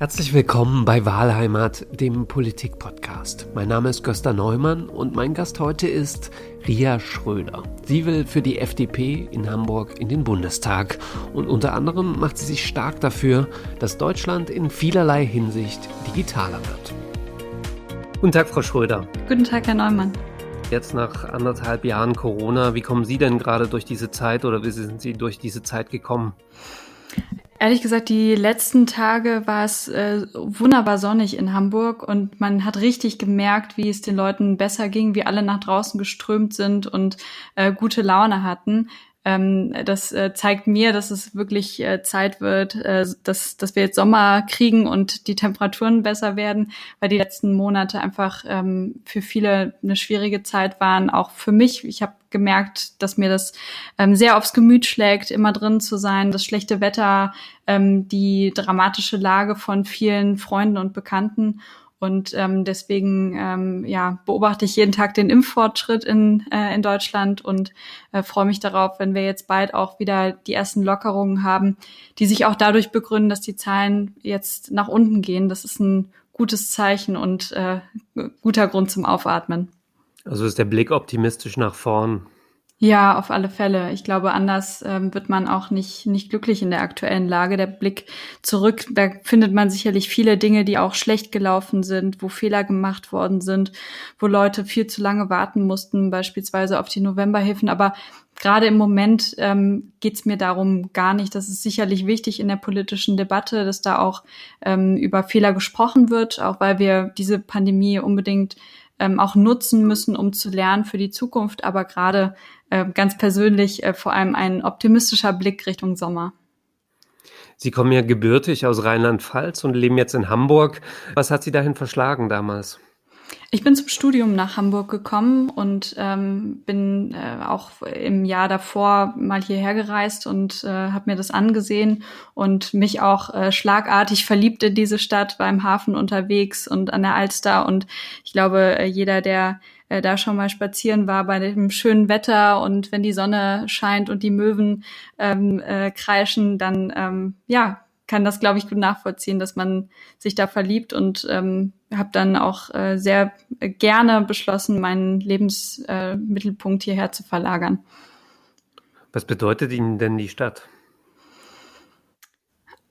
Herzlich willkommen bei Wahlheimat, dem Politik-Podcast. Mein Name ist Gösta Neumann und mein Gast heute ist Ria Schröder. Sie will für die FDP in Hamburg in den Bundestag und unter anderem macht sie sich stark dafür, dass Deutschland in vielerlei Hinsicht digitaler wird. Guten Tag, Frau Schröder. Guten Tag, Herr Neumann. Jetzt nach anderthalb Jahren Corona, wie kommen Sie denn gerade durch diese Zeit oder wie sind Sie durch diese Zeit gekommen? Ehrlich gesagt, die letzten Tage war es äh, wunderbar sonnig in Hamburg und man hat richtig gemerkt, wie es den Leuten besser ging, wie alle nach draußen geströmt sind und äh, gute Laune hatten. Ähm, das äh, zeigt mir, dass es wirklich äh, Zeit wird, äh, dass, dass wir jetzt Sommer kriegen und die Temperaturen besser werden, weil die letzten Monate einfach ähm, für viele eine schwierige Zeit waren, auch für mich. Ich habe gemerkt, dass mir das ähm, sehr aufs Gemüt schlägt, immer drin zu sein, das schlechte Wetter, ähm, die dramatische Lage von vielen Freunden und Bekannten. Und ähm, deswegen ähm, ja, beobachte ich jeden Tag den Impffortschritt in, äh, in Deutschland und äh, freue mich darauf, wenn wir jetzt bald auch wieder die ersten Lockerungen haben, die sich auch dadurch begründen, dass die Zahlen jetzt nach unten gehen. Das ist ein gutes Zeichen und äh, guter Grund zum Aufatmen. Also ist der Blick optimistisch nach vorn. Ja, auf alle Fälle. Ich glaube, anders ähm, wird man auch nicht, nicht glücklich in der aktuellen Lage. Der Blick zurück, da findet man sicherlich viele Dinge, die auch schlecht gelaufen sind, wo Fehler gemacht worden sind, wo Leute viel zu lange warten mussten, beispielsweise auf die Novemberhilfen. Aber gerade im Moment ähm, geht es mir darum gar nicht. Das ist sicherlich wichtig in der politischen Debatte, dass da auch ähm, über Fehler gesprochen wird, auch weil wir diese Pandemie unbedingt ähm, auch nutzen müssen, um zu lernen für die Zukunft, aber gerade äh, ganz persönlich äh, vor allem ein optimistischer Blick Richtung Sommer. Sie kommen ja gebürtig aus Rheinland-Pfalz und leben jetzt in Hamburg. Was hat Sie dahin verschlagen damals? Ich bin zum Studium nach Hamburg gekommen und ähm, bin äh, auch im Jahr davor mal hierher gereist und äh, habe mir das angesehen und mich auch äh, schlagartig verliebt in diese Stadt, war im Hafen unterwegs und an der Alster und ich glaube, äh, jeder, der äh, da schon mal spazieren war bei dem schönen Wetter und wenn die Sonne scheint und die Möwen ähm, äh, kreischen, dann ähm, ja kann das, glaube ich, gut nachvollziehen, dass man sich da verliebt und ähm, habe dann auch äh, sehr gerne beschlossen, meinen Lebensmittelpunkt äh, hierher zu verlagern. Was bedeutet Ihnen denn die Stadt?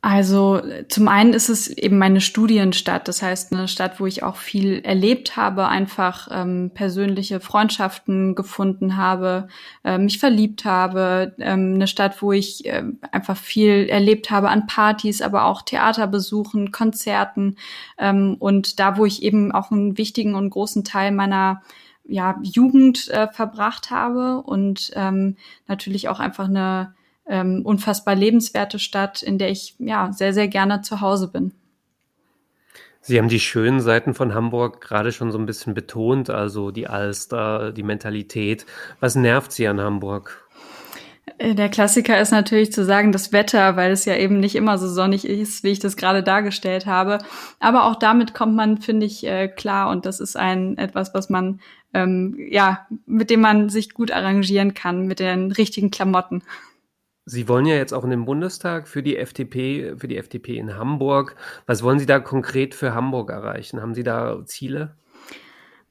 Also zum einen ist es eben meine Studienstadt, das heißt eine Stadt, wo ich auch viel erlebt habe, einfach ähm, persönliche Freundschaften gefunden habe, äh, mich verliebt habe, ähm, eine Stadt, wo ich äh, einfach viel erlebt habe an Partys, aber auch Theaterbesuchen, Konzerten ähm, und da, wo ich eben auch einen wichtigen und großen Teil meiner ja, Jugend äh, verbracht habe und ähm, natürlich auch einfach eine ähm, unfassbar lebenswerte Stadt, in der ich ja sehr, sehr gerne zu Hause bin. Sie haben die schönen Seiten von Hamburg gerade schon so ein bisschen betont, also die Alster, die Mentalität. Was nervt Sie an Hamburg? Äh, der Klassiker ist natürlich zu sagen, das Wetter, weil es ja eben nicht immer so sonnig ist, wie ich das gerade dargestellt habe. Aber auch damit kommt man, finde ich, äh, klar und das ist ein etwas, was man ähm, ja mit dem man sich gut arrangieren kann mit den richtigen Klamotten. Sie wollen ja jetzt auch in den Bundestag für die FDP, für die FDP in Hamburg. Was wollen Sie da konkret für Hamburg erreichen? Haben Sie da Ziele?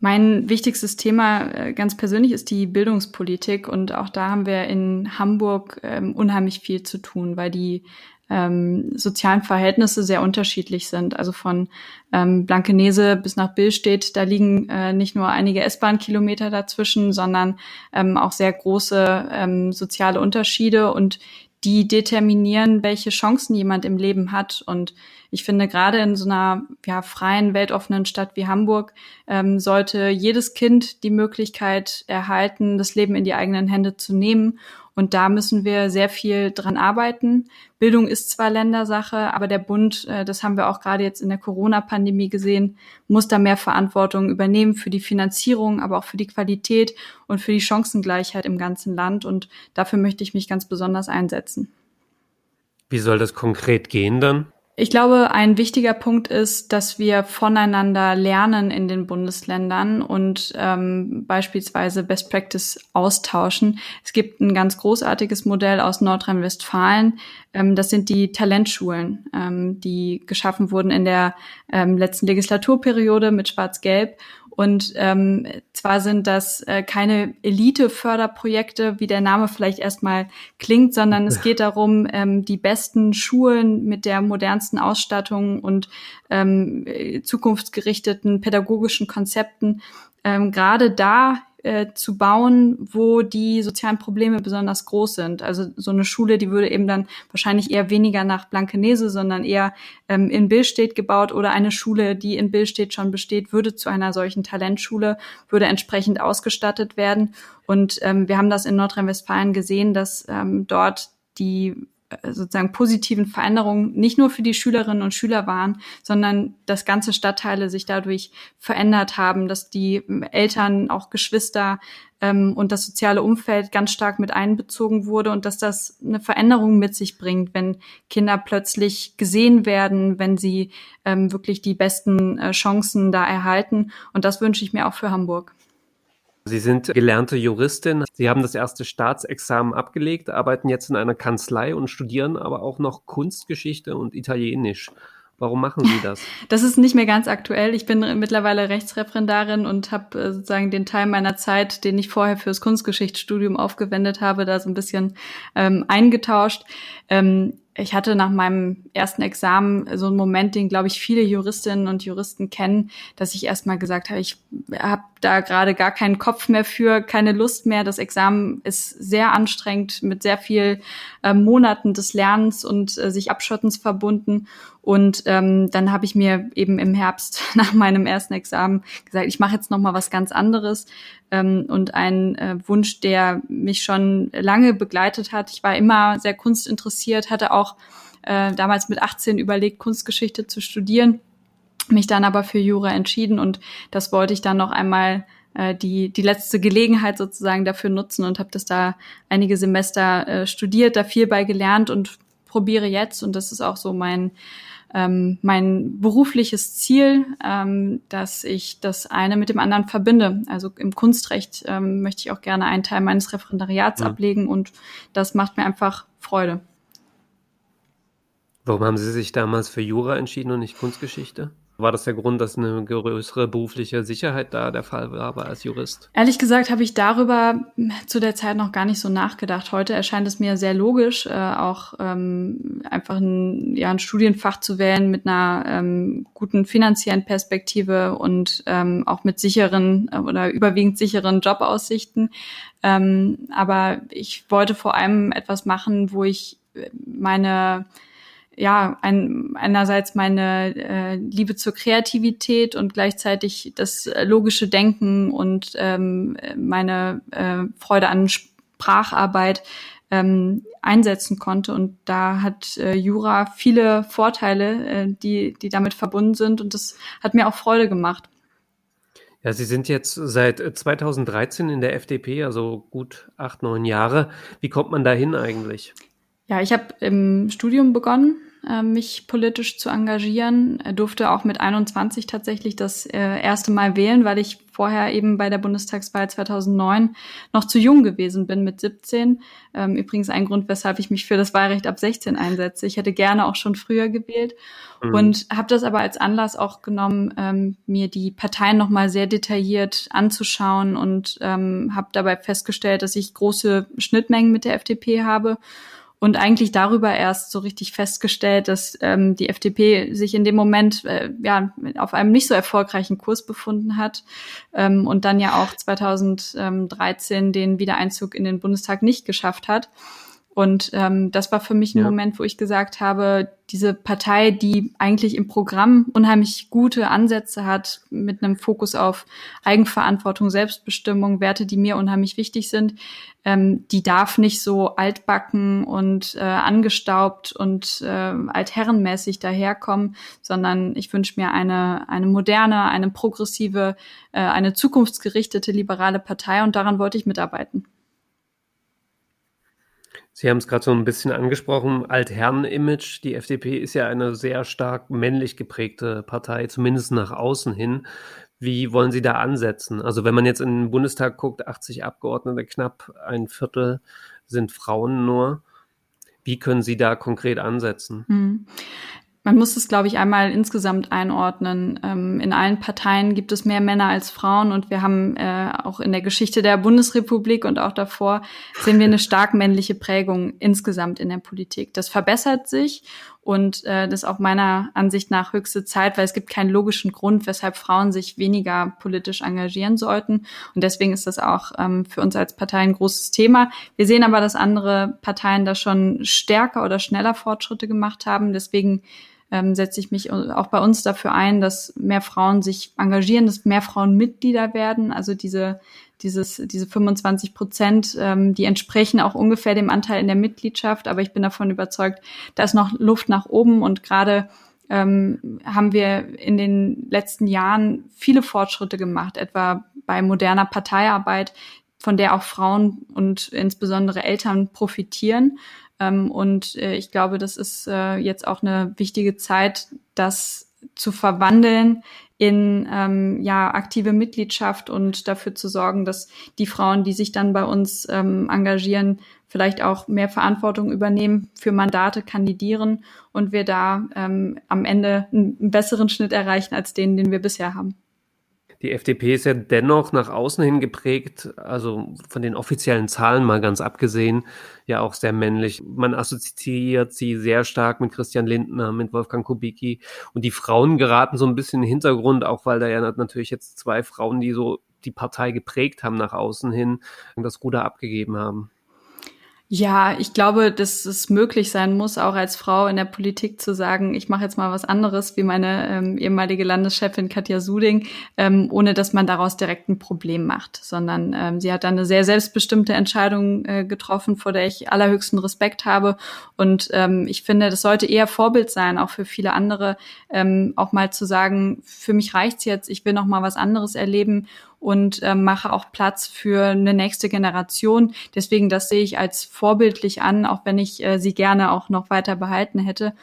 Mein wichtigstes Thema äh, ganz persönlich ist die Bildungspolitik und auch da haben wir in Hamburg ähm, unheimlich viel zu tun, weil die ähm, sozialen Verhältnisse sehr unterschiedlich sind. Also von ähm, Blankenese bis nach Billstedt, da liegen äh, nicht nur einige S-Bahn-Kilometer dazwischen, sondern ähm, auch sehr große ähm, soziale Unterschiede und die determinieren, welche Chancen jemand im Leben hat. Und ich finde, gerade in so einer ja, freien, weltoffenen Stadt wie Hamburg ähm, sollte jedes Kind die Möglichkeit erhalten, das Leben in die eigenen Hände zu nehmen und da müssen wir sehr viel dran arbeiten. Bildung ist zwar Ländersache, aber der Bund, äh, das haben wir auch gerade jetzt in der Corona-Pandemie gesehen, muss da mehr Verantwortung übernehmen für die Finanzierung, aber auch für die Qualität und für die Chancengleichheit im ganzen Land. Und dafür möchte ich mich ganz besonders einsetzen. Wie soll das konkret gehen dann? Ich glaube, ein wichtiger Punkt ist, dass wir voneinander lernen in den Bundesländern und ähm, beispielsweise Best Practice austauschen. Es gibt ein ganz großartiges Modell aus Nordrhein-Westfalen. Ähm, das sind die Talentschulen, ähm, die geschaffen wurden in der ähm, letzten Legislaturperiode mit Schwarz-Gelb und ähm, zwar sind das äh, keine Elite-Förderprojekte, wie der Name vielleicht erstmal klingt, sondern es geht darum, ähm, die besten Schulen mit der modernsten Ausstattung und ähm, zukunftsgerichteten pädagogischen Konzepten. Ähm, gerade da äh, zu bauen, wo die sozialen Probleme besonders groß sind. Also so eine Schule, die würde eben dann wahrscheinlich eher weniger nach Blankenese, sondern eher ähm, in Billstedt gebaut oder eine Schule, die in Billstedt schon besteht, würde zu einer solchen Talentschule, würde entsprechend ausgestattet werden. Und ähm, wir haben das in Nordrhein-Westfalen gesehen, dass ähm, dort die sozusagen positiven Veränderungen nicht nur für die Schülerinnen und Schüler waren, sondern dass ganze Stadtteile sich dadurch verändert haben, dass die Eltern, auch Geschwister ähm, und das soziale Umfeld ganz stark mit einbezogen wurde und dass das eine Veränderung mit sich bringt, wenn Kinder plötzlich gesehen werden, wenn sie ähm, wirklich die besten äh, Chancen da erhalten. Und das wünsche ich mir auch für Hamburg. Sie sind gelernte Juristin. Sie haben das erste Staatsexamen abgelegt, arbeiten jetzt in einer Kanzlei und studieren aber auch noch Kunstgeschichte und Italienisch. Warum machen Sie das? Das ist nicht mehr ganz aktuell. Ich bin mittlerweile Rechtsreferendarin und habe äh, sozusagen den Teil meiner Zeit, den ich vorher fürs Kunstgeschichtsstudium aufgewendet habe, da so ein bisschen ähm, eingetauscht. Ähm, ich hatte nach meinem ersten Examen so einen Moment, den, glaube ich, viele Juristinnen und Juristen kennen, dass ich erstmal gesagt habe, ich habe da gerade gar keinen Kopf mehr für, keine Lust mehr. Das Examen ist sehr anstrengend, mit sehr viel äh, Monaten des Lernens und äh, sich Abschottens verbunden. Und ähm, dann habe ich mir eben im Herbst nach meinem ersten Examen gesagt, ich mache jetzt noch mal was ganz anderes. Ähm, und ein äh, Wunsch, der mich schon lange begleitet hat. Ich war immer sehr kunstinteressiert, hatte auch äh, damals mit 18 überlegt, Kunstgeschichte zu studieren, mich dann aber für Jura entschieden und das wollte ich dann noch einmal äh, die, die letzte Gelegenheit sozusagen dafür nutzen und habe das da einige Semester äh, studiert, da viel bei gelernt und probiere jetzt, und das ist auch so mein ähm, mein berufliches Ziel, ähm, dass ich das eine mit dem anderen verbinde. Also im Kunstrecht ähm, möchte ich auch gerne einen Teil meines Referendariats mhm. ablegen und das macht mir einfach Freude. Warum haben Sie sich damals für Jura entschieden und nicht Kunstgeschichte? War das der Grund, dass eine größere berufliche Sicherheit da der Fall war aber als Jurist? Ehrlich gesagt habe ich darüber zu der Zeit noch gar nicht so nachgedacht. Heute erscheint es mir sehr logisch, äh, auch ähm, einfach ein, ja, ein Studienfach zu wählen mit einer ähm, guten finanziellen Perspektive und ähm, auch mit sicheren äh, oder überwiegend sicheren Jobaussichten. Ähm, aber ich wollte vor allem etwas machen, wo ich meine ja, ein, einerseits meine äh, Liebe zur Kreativität und gleichzeitig das äh, logische Denken und ähm, meine äh, Freude an Spracharbeit ähm, einsetzen konnte. Und da hat äh, Jura viele Vorteile, äh, die, die damit verbunden sind. Und das hat mir auch Freude gemacht. Ja, Sie sind jetzt seit 2013 in der FDP, also gut acht, neun Jahre. Wie kommt man dahin eigentlich? Ja, ich habe im Studium begonnen äh, mich politisch zu engagieren. Er durfte auch mit 21 tatsächlich das äh, erste Mal wählen, weil ich vorher eben bei der Bundestagswahl 2009 noch zu jung gewesen bin mit 17. Ähm, übrigens ein Grund, weshalb ich mich für das Wahlrecht ab 16 einsetze. Ich hätte gerne auch schon früher gewählt mhm. und habe das aber als Anlass auch genommen, ähm, mir die Parteien noch mal sehr detailliert anzuschauen und ähm, habe dabei festgestellt, dass ich große Schnittmengen mit der FDP habe und eigentlich darüber erst so richtig festgestellt, dass ähm, die FDP sich in dem Moment äh, ja auf einem nicht so erfolgreichen Kurs befunden hat ähm, und dann ja auch 2013 den Wiedereinzug in den Bundestag nicht geschafft hat. Und ähm, das war für mich ein ja. Moment, wo ich gesagt habe, diese Partei, die eigentlich im Programm unheimlich gute Ansätze hat, mit einem Fokus auf Eigenverantwortung, Selbstbestimmung, Werte, die mir unheimlich wichtig sind, ähm, die darf nicht so altbacken und äh, angestaubt und äh, altherrenmäßig daherkommen, sondern ich wünsche mir eine, eine moderne, eine progressive, äh, eine zukunftsgerichtete liberale Partei und daran wollte ich mitarbeiten. Sie haben es gerade so ein bisschen angesprochen, Altherren-Image. Die FDP ist ja eine sehr stark männlich geprägte Partei, zumindest nach außen hin. Wie wollen Sie da ansetzen? Also wenn man jetzt in den Bundestag guckt, 80 Abgeordnete, knapp ein Viertel sind Frauen nur. Wie können Sie da konkret ansetzen? Hm. Man muss es, glaube ich, einmal insgesamt einordnen. Ähm, in allen Parteien gibt es mehr Männer als Frauen und wir haben äh, auch in der Geschichte der Bundesrepublik und auch davor sehen wir eine stark männliche Prägung insgesamt in der Politik. Das verbessert sich und äh, das ist auch meiner Ansicht nach höchste Zeit, weil es gibt keinen logischen Grund, weshalb Frauen sich weniger politisch engagieren sollten. Und deswegen ist das auch ähm, für uns als Partei ein großes Thema. Wir sehen aber, dass andere Parteien da schon stärker oder schneller Fortschritte gemacht haben. Deswegen ähm, setze ich mich auch bei uns dafür ein, dass mehr Frauen sich engagieren, dass mehr Frauen Mitglieder werden. Also diese, dieses, diese 25 Prozent, ähm, die entsprechen auch ungefähr dem Anteil in der Mitgliedschaft. Aber ich bin davon überzeugt, da ist noch Luft nach oben und gerade ähm, haben wir in den letzten Jahren viele Fortschritte gemacht, etwa bei moderner Parteiarbeit, von der auch Frauen und insbesondere Eltern profitieren. Ähm, und äh, ich glaube, das ist äh, jetzt auch eine wichtige Zeit, das zu verwandeln in ähm, ja aktive Mitgliedschaft und dafür zu sorgen, dass die Frauen, die sich dann bei uns ähm, engagieren, vielleicht auch mehr Verantwortung übernehmen, für Mandate kandidieren und wir da ähm, am Ende einen besseren Schnitt erreichen als den, den wir bisher haben. Die FDP ist ja dennoch nach außen hin geprägt, also von den offiziellen Zahlen mal ganz abgesehen, ja auch sehr männlich. Man assoziiert sie sehr stark mit Christian Lindner, mit Wolfgang Kubicki. Und die Frauen geraten so ein bisschen in den Hintergrund, auch weil da ja natürlich jetzt zwei Frauen, die so die Partei geprägt haben nach außen hin, das Ruder abgegeben haben. Ja, ich glaube, dass es möglich sein muss, auch als Frau in der Politik zu sagen, ich mache jetzt mal was anderes, wie meine ähm, ehemalige Landeschefin Katja Suding, ähm, ohne dass man daraus direkt ein Problem macht, sondern ähm, sie hat dann eine sehr selbstbestimmte Entscheidung äh, getroffen, vor der ich allerhöchsten Respekt habe. Und ähm, ich finde, das sollte eher Vorbild sein, auch für viele andere, ähm, auch mal zu sagen, für mich reicht's jetzt, ich will noch mal was anderes erleben und äh, mache auch Platz für eine nächste Generation. Deswegen, das sehe ich als vorbildlich an, auch wenn ich äh, sie gerne auch noch weiter behalten hätte.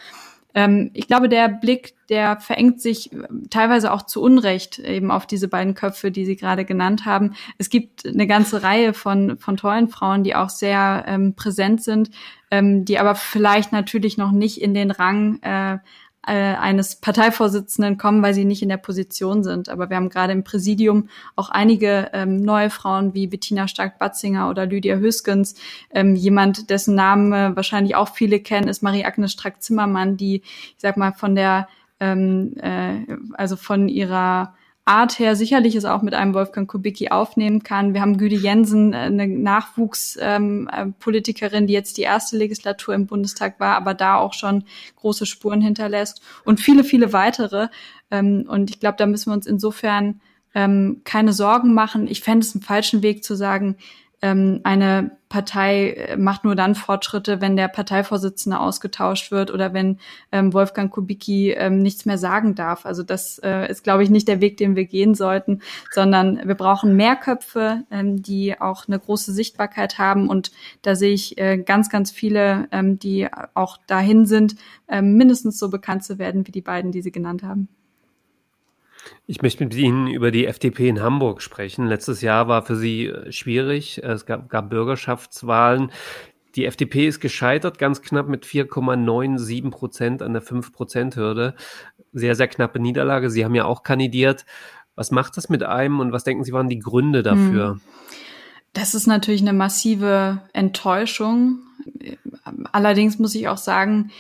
Ähm, ich glaube, der Blick, der verengt sich äh, teilweise auch zu Unrecht eben auf diese beiden Köpfe, die Sie gerade genannt haben. Es gibt eine ganze Reihe von, von tollen Frauen, die auch sehr ähm, präsent sind, ähm, die aber vielleicht natürlich noch nicht in den Rang äh, äh, eines Parteivorsitzenden kommen, weil sie nicht in der Position sind. Aber wir haben gerade im Präsidium auch einige ähm, neue Frauen wie Bettina Stark-Batzinger oder Lydia Hüskens. Ähm, jemand, dessen Namen äh, wahrscheinlich auch viele kennen, ist Marie-Agnes Strack-Zimmermann, die, ich sag mal, von der, ähm, äh, also von ihrer Art her sicherlich es auch mit einem Wolfgang Kubicki aufnehmen kann. Wir haben Güde Jensen, äh, eine Nachwuchspolitikerin, ähm, die jetzt die erste Legislatur im Bundestag war, aber da auch schon große Spuren hinterlässt und viele, viele weitere. Ähm, und ich glaube, da müssen wir uns insofern ähm, keine Sorgen machen. Ich fände es einen falschen Weg zu sagen, ähm, eine Partei äh, macht nur dann Fortschritte, wenn der Parteivorsitzende ausgetauscht wird oder wenn ähm, Wolfgang Kubicki ähm, nichts mehr sagen darf. Also das äh, ist, glaube ich, nicht der Weg, den wir gehen sollten, sondern wir brauchen mehr Köpfe, ähm, die auch eine große Sichtbarkeit haben. Und da sehe ich äh, ganz, ganz viele, ähm, die auch dahin sind, ähm, mindestens so bekannt zu werden wie die beiden, die Sie genannt haben. Ich möchte mit Ihnen über die FDP in Hamburg sprechen. Letztes Jahr war für Sie äh, schwierig. Es gab, gab Bürgerschaftswahlen. Die FDP ist gescheitert, ganz knapp mit 4,97 Prozent an der 5-Prozent-Hürde. Sehr, sehr knappe Niederlage. Sie haben ja auch kandidiert. Was macht das mit einem und was denken Sie waren die Gründe dafür? Hm. Das ist natürlich eine massive Enttäuschung. Allerdings muss ich auch sagen,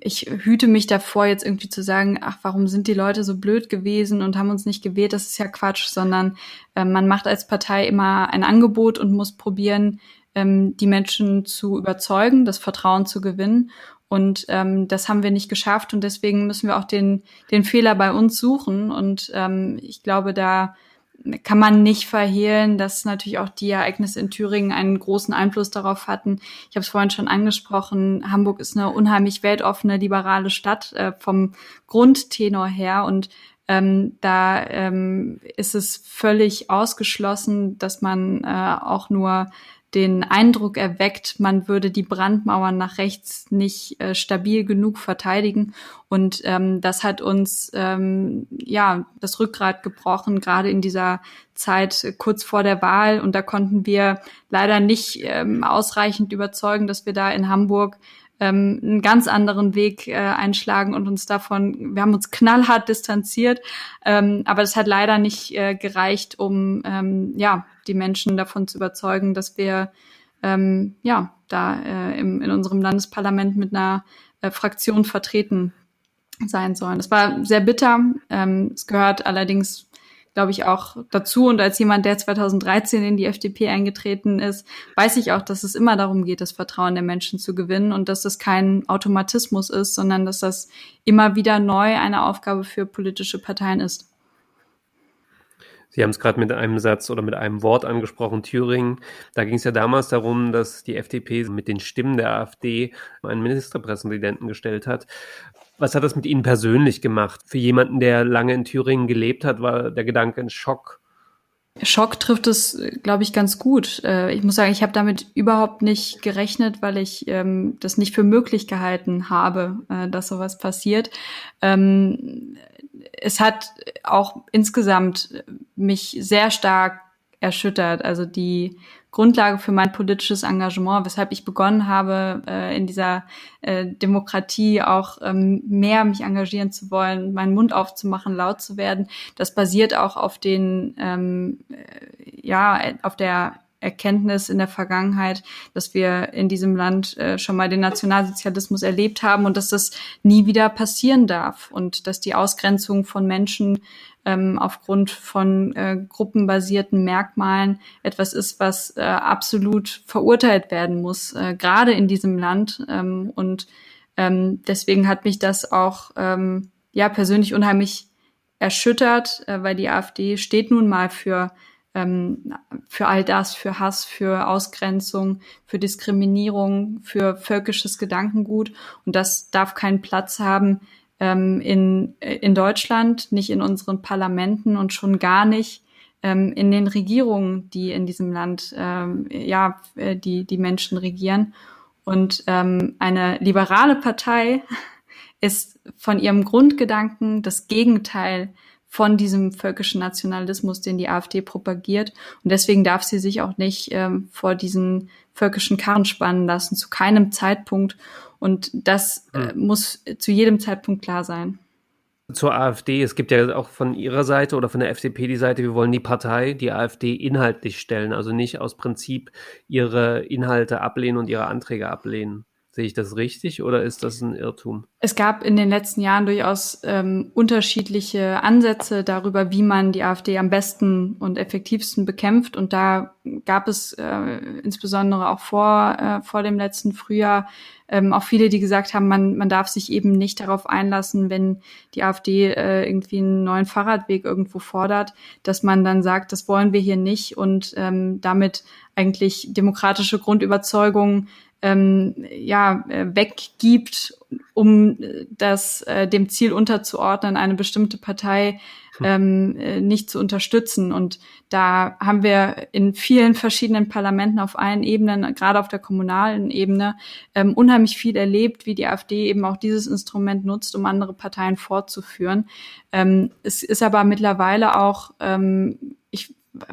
ich hüte mich davor, jetzt irgendwie zu sagen, ach, warum sind die Leute so blöd gewesen und haben uns nicht gewählt, das ist ja Quatsch, sondern äh, man macht als Partei immer ein Angebot und muss probieren, ähm, die Menschen zu überzeugen, das Vertrauen zu gewinnen. Und ähm, das haben wir nicht geschafft und deswegen müssen wir auch den, den Fehler bei uns suchen. Und ähm, ich glaube, da kann man nicht verhehlen, dass natürlich auch die Ereignisse in Thüringen einen großen Einfluss darauf hatten. Ich habe es vorhin schon angesprochen, Hamburg ist eine unheimlich weltoffene, liberale Stadt äh, vom Grundtenor her und ähm, da ähm, ist es völlig ausgeschlossen, dass man äh, auch nur den Eindruck erweckt, man würde die Brandmauern nach rechts nicht äh, stabil genug verteidigen. Und ähm, das hat uns ähm, ja das Rückgrat gebrochen, gerade in dieser Zeit kurz vor der Wahl. Und da konnten wir leider nicht ähm, ausreichend überzeugen, dass wir da in Hamburg ähm, einen ganz anderen Weg äh, einschlagen und uns davon, wir haben uns knallhart distanziert, ähm, aber das hat leider nicht äh, gereicht, um ähm, ja die Menschen davon zu überzeugen, dass wir ähm, ja da äh, im, in unserem Landesparlament mit einer äh, Fraktion vertreten sein sollen. Das war sehr bitter. Ähm, es gehört allerdings glaube ich, auch dazu. Und als jemand, der 2013 in die FDP eingetreten ist, weiß ich auch, dass es immer darum geht, das Vertrauen der Menschen zu gewinnen und dass das kein Automatismus ist, sondern dass das immer wieder neu eine Aufgabe für politische Parteien ist. Sie haben es gerade mit einem Satz oder mit einem Wort angesprochen, Thüringen. Da ging es ja damals darum, dass die FDP mit den Stimmen der AfD einen Ministerpräsidenten gestellt hat. Was hat das mit Ihnen persönlich gemacht? Für jemanden, der lange in Thüringen gelebt hat, war der Gedanke ein Schock. Schock trifft es, glaube ich, ganz gut. Äh, ich muss sagen, ich habe damit überhaupt nicht gerechnet, weil ich ähm, das nicht für möglich gehalten habe, äh, dass sowas passiert. Ähm, es hat auch insgesamt mich sehr stark erschüttert. Also die Grundlage für mein politisches Engagement, weshalb ich begonnen habe, äh, in dieser äh, Demokratie auch ähm, mehr mich engagieren zu wollen, meinen Mund aufzumachen, laut zu werden. Das basiert auch auf den, ähm, äh, ja, auf der Erkenntnis in der Vergangenheit, dass wir in diesem Land äh, schon mal den Nationalsozialismus erlebt haben und dass das nie wieder passieren darf und dass die Ausgrenzung von Menschen ähm, aufgrund von äh, gruppenbasierten Merkmalen etwas ist, was äh, absolut verurteilt werden muss, äh, gerade in diesem Land. Ähm, und ähm, deswegen hat mich das auch ähm, ja persönlich unheimlich erschüttert, äh, weil die AfD steht nun mal für ähm, für all das, für Hass, für Ausgrenzung, für Diskriminierung, für völkisches Gedankengut. Und das darf keinen Platz haben ähm, in, in Deutschland, nicht in unseren Parlamenten und schon gar nicht ähm, in den Regierungen, die in diesem Land ähm, ja äh, die die Menschen regieren. Und ähm, eine liberale Partei ist von ihrem Grundgedanken das Gegenteil von diesem völkischen Nationalismus, den die AfD propagiert. Und deswegen darf sie sich auch nicht ähm, vor diesen völkischen Karren spannen lassen, zu keinem Zeitpunkt. Und das äh, hm. muss zu jedem Zeitpunkt klar sein. Zur AfD, es gibt ja auch von Ihrer Seite oder von der FDP die Seite, wir wollen die Partei, die AfD inhaltlich stellen, also nicht aus Prinzip ihre Inhalte ablehnen und ihre Anträge ablehnen. Sehe ich das richtig oder ist das ein Irrtum? Es gab in den letzten Jahren durchaus ähm, unterschiedliche Ansätze darüber, wie man die AfD am besten und effektivsten bekämpft. Und da gab es äh, insbesondere auch vor, äh, vor dem letzten Frühjahr ähm, auch viele, die gesagt haben, man, man darf sich eben nicht darauf einlassen, wenn die AfD äh, irgendwie einen neuen Fahrradweg irgendwo fordert, dass man dann sagt, das wollen wir hier nicht und ähm, damit eigentlich demokratische Grundüberzeugungen ähm, ja, äh, weggibt, um das äh, dem Ziel unterzuordnen, eine bestimmte Partei. Ähm, äh, nicht zu unterstützen. Und da haben wir in vielen verschiedenen Parlamenten auf allen Ebenen, gerade auf der kommunalen Ebene, ähm, unheimlich viel erlebt, wie die AfD eben auch dieses Instrument nutzt, um andere Parteien fortzuführen. Ähm, es ist aber mittlerweile auch, ähm,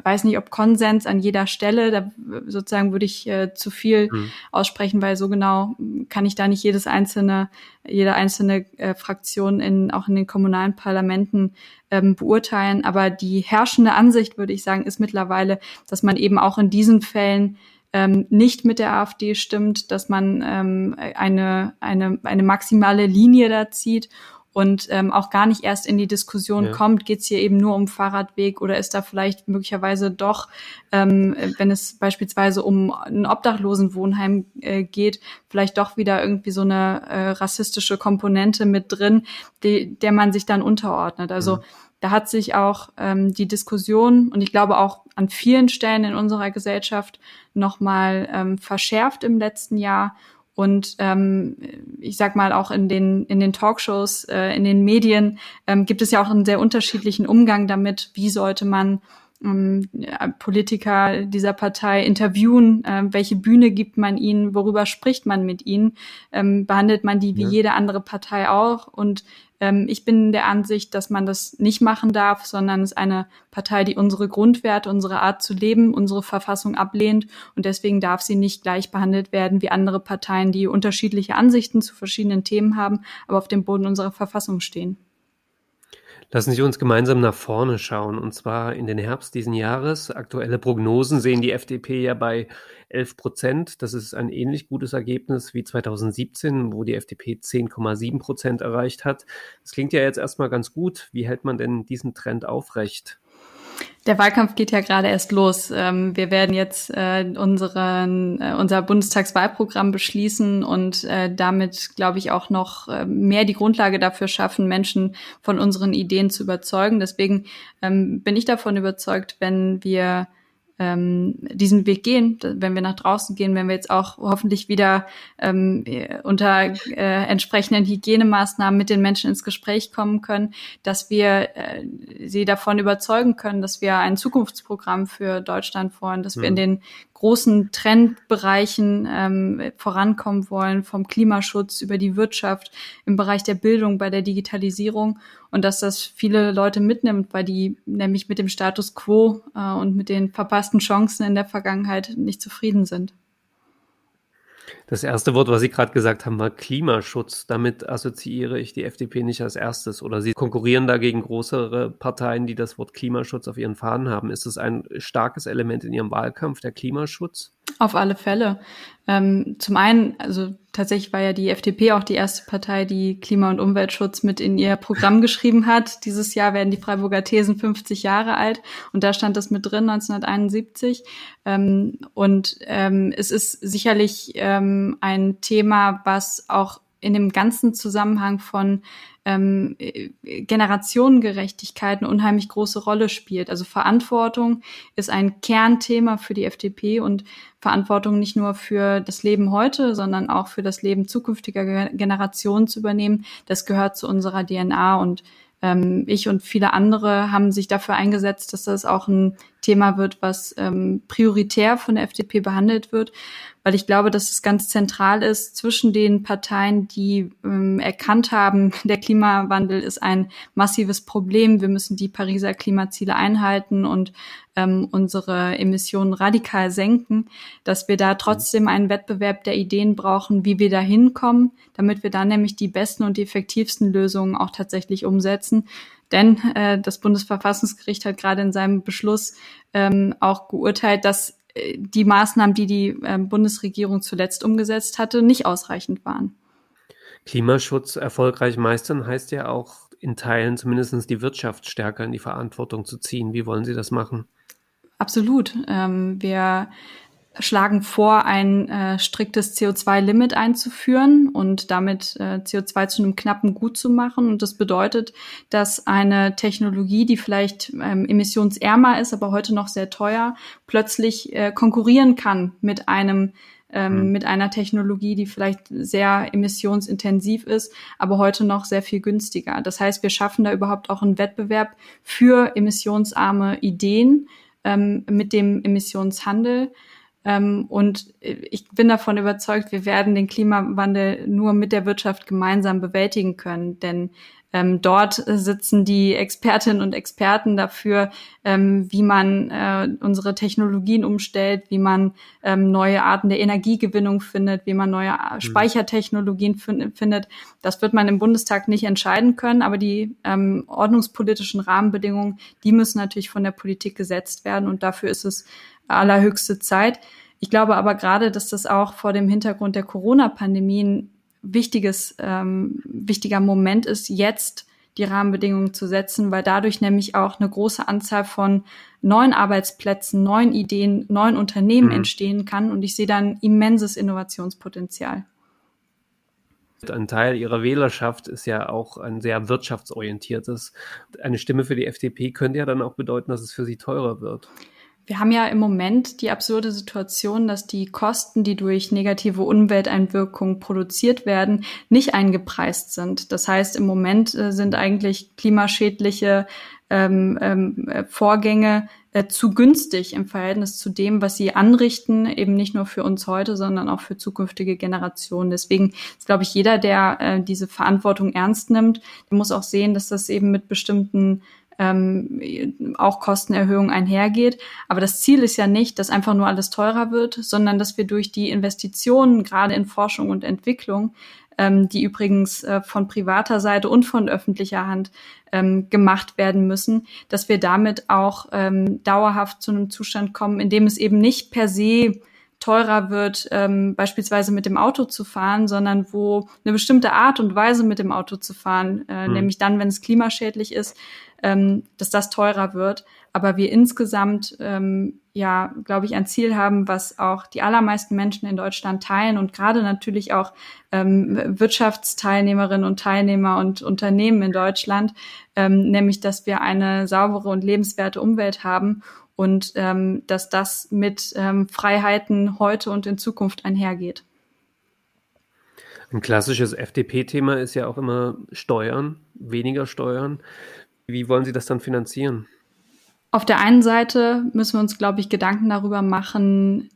weiß nicht, ob Konsens an jeder Stelle, da sozusagen würde ich äh, zu viel mhm. aussprechen, weil so genau kann ich da nicht jedes einzelne, jede einzelne äh, Fraktion in, auch in den kommunalen Parlamenten ähm, beurteilen. Aber die herrschende Ansicht, würde ich sagen, ist mittlerweile, dass man eben auch in diesen Fällen ähm, nicht mit der AfD stimmt, dass man ähm, eine, eine, eine maximale Linie da zieht und ähm, auch gar nicht erst in die Diskussion ja. kommt, geht es hier eben nur um Fahrradweg oder ist da vielleicht möglicherweise doch, ähm, wenn es beispielsweise um ein Obdachlosenwohnheim äh, geht, vielleicht doch wieder irgendwie so eine äh, rassistische Komponente mit drin, die, der man sich dann unterordnet. Also mhm. da hat sich auch ähm, die Diskussion und ich glaube auch an vielen Stellen in unserer Gesellschaft nochmal ähm, verschärft im letzten Jahr. Und ähm, ich sag mal auch in den in den Talkshows, äh, in den Medien ähm, gibt es ja auch einen sehr unterschiedlichen Umgang damit. Wie sollte man ähm, Politiker dieser Partei interviewen, äh, welche Bühne gibt man ihnen, worüber spricht man mit ihnen, ähm, behandelt man die wie ja. jede andere Partei auch und ähm, ich bin der Ansicht, dass man das nicht machen darf, sondern es ist eine Partei, die unsere Grundwerte, unsere Art zu leben, unsere Verfassung ablehnt und deswegen darf sie nicht gleich behandelt werden wie andere Parteien, die unterschiedliche Ansichten zu verschiedenen Themen haben, aber auf dem Boden unserer Verfassung stehen. Lassen Sie uns gemeinsam nach vorne schauen, und zwar in den Herbst diesen Jahres. Aktuelle Prognosen sehen die FDP ja bei 11 Prozent. Das ist ein ähnlich gutes Ergebnis wie 2017, wo die FDP 10,7 Prozent erreicht hat. Das klingt ja jetzt erstmal ganz gut. Wie hält man denn diesen Trend aufrecht? Der Wahlkampf geht ja gerade erst los. Ähm, wir werden jetzt äh, unseren, äh, unser Bundestagswahlprogramm beschließen und äh, damit, glaube ich, auch noch mehr die Grundlage dafür schaffen, Menschen von unseren Ideen zu überzeugen. Deswegen ähm, bin ich davon überzeugt, wenn wir ähm, diesen Weg gehen, wenn wir nach draußen gehen, wenn wir jetzt auch hoffentlich wieder ähm, unter äh, entsprechenden Hygienemaßnahmen mit den Menschen ins Gespräch kommen können, dass wir äh, sie davon überzeugen können, dass wir ein Zukunftsprogramm für Deutschland wollen, dass wir in mhm. den großen Trendbereichen ähm, vorankommen wollen, vom Klimaschutz über die Wirtschaft, im Bereich der Bildung, bei der Digitalisierung und dass das viele Leute mitnimmt, weil die nämlich mit dem Status quo äh, und mit den verpassten Chancen in der Vergangenheit nicht zufrieden sind. Das erste Wort, was Sie gerade gesagt haben, war Klimaschutz. Damit assoziiere ich die FDP nicht als erstes. Oder Sie konkurrieren dagegen größere Parteien, die das Wort Klimaschutz auf ihren Fahnen haben. Ist es ein starkes Element in Ihrem Wahlkampf, der Klimaschutz? Auf alle Fälle. Ähm, zum einen, also tatsächlich war ja die FDP auch die erste Partei, die Klima- und Umweltschutz mit in ihr Programm geschrieben hat. Dieses Jahr werden die Freiburger Thesen 50 Jahre alt und da stand das mit drin 1971. Ähm, und ähm, es ist sicherlich ähm, ein Thema, was auch in dem ganzen Zusammenhang von ähm, Generationengerechtigkeit eine unheimlich große Rolle spielt. Also Verantwortung ist ein Kernthema für die FDP und Verantwortung nicht nur für das Leben heute, sondern auch für das Leben zukünftiger Generationen zu übernehmen. Das gehört zu unserer DNA und ähm, ich und viele andere haben sich dafür eingesetzt, dass das auch ein Thema wird, was ähm, prioritär von der FDP behandelt wird weil ich glaube, dass es ganz zentral ist zwischen den Parteien, die ähm, erkannt haben, der Klimawandel ist ein massives Problem. Wir müssen die Pariser Klimaziele einhalten und ähm, unsere Emissionen radikal senken, dass wir da trotzdem einen Wettbewerb der Ideen brauchen, wie wir da hinkommen, damit wir dann nämlich die besten und effektivsten Lösungen auch tatsächlich umsetzen. Denn äh, das Bundesverfassungsgericht hat gerade in seinem Beschluss ähm, auch geurteilt, dass die Maßnahmen, die die ähm, Bundesregierung zuletzt umgesetzt hatte, nicht ausreichend waren. Klimaschutz erfolgreich meistern heißt ja auch in Teilen zumindest die Wirtschaft stärker in die Verantwortung zu ziehen. Wie wollen Sie das machen? Absolut. Ähm, wir schlagen vor, ein äh, striktes CO2-Limit einzuführen und damit äh, CO2 zu einem knappen Gut zu machen. Und das bedeutet, dass eine Technologie, die vielleicht ähm, emissionsärmer ist, aber heute noch sehr teuer, plötzlich äh, konkurrieren kann mit einem ähm, mhm. mit einer Technologie, die vielleicht sehr emissionsintensiv ist, aber heute noch sehr viel günstiger. Das heißt, wir schaffen da überhaupt auch einen Wettbewerb für emissionsarme Ideen ähm, mit dem Emissionshandel. Ähm, und ich bin davon überzeugt, wir werden den Klimawandel nur mit der Wirtschaft gemeinsam bewältigen können. Denn ähm, dort sitzen die Expertinnen und Experten dafür, ähm, wie man äh, unsere Technologien umstellt, wie man ähm, neue Arten der Energiegewinnung findet, wie man neue mhm. Speichertechnologien findet. Das wird man im Bundestag nicht entscheiden können, aber die ähm, ordnungspolitischen Rahmenbedingungen, die müssen natürlich von der Politik gesetzt werden und dafür ist es allerhöchste Zeit. Ich glaube aber gerade, dass das auch vor dem Hintergrund der Corona-Pandemie ein wichtiges, ähm, wichtiger Moment ist, jetzt die Rahmenbedingungen zu setzen, weil dadurch nämlich auch eine große Anzahl von neuen Arbeitsplätzen, neuen Ideen, neuen Unternehmen mhm. entstehen kann. Und ich sehe dann immenses Innovationspotenzial. Ein Teil ihrer Wählerschaft ist ja auch ein sehr wirtschaftsorientiertes. Eine Stimme für die FDP könnte ja dann auch bedeuten, dass es für sie teurer wird. Wir haben ja im Moment die absurde Situation, dass die Kosten, die durch negative Umwelteinwirkungen produziert werden, nicht eingepreist sind. Das heißt, im Moment äh, sind eigentlich klimaschädliche ähm, ähm, Vorgänge äh, zu günstig im Verhältnis zu dem, was sie anrichten, eben nicht nur für uns heute, sondern auch für zukünftige Generationen. Deswegen ist, glaube ich, jeder, der äh, diese Verantwortung ernst nimmt, der muss auch sehen, dass das eben mit bestimmten ähm, auch Kostenerhöhung einhergeht. Aber das Ziel ist ja nicht, dass einfach nur alles teurer wird, sondern dass wir durch die Investitionen gerade in Forschung und Entwicklung, ähm, die übrigens äh, von privater Seite und von öffentlicher Hand ähm, gemacht werden müssen, dass wir damit auch ähm, dauerhaft zu einem Zustand kommen, in dem es eben nicht per se teurer wird, ähm, beispielsweise mit dem Auto zu fahren, sondern wo eine bestimmte Art und Weise mit dem Auto zu fahren, äh, mhm. nämlich dann, wenn es klimaschädlich ist, ähm, dass das teurer wird. Aber wir insgesamt, ähm, ja, glaube ich, ein Ziel haben, was auch die allermeisten Menschen in Deutschland teilen und gerade natürlich auch ähm, Wirtschaftsteilnehmerinnen und Teilnehmer und Unternehmen in Deutschland, ähm, nämlich, dass wir eine saubere und lebenswerte Umwelt haben und ähm, dass das mit ähm, Freiheiten heute und in Zukunft einhergeht. Ein klassisches FDP-Thema ist ja auch immer Steuern, weniger Steuern. Wie wollen Sie das dann finanzieren? Auf der einen Seite müssen wir uns, glaube ich, Gedanken darüber machen,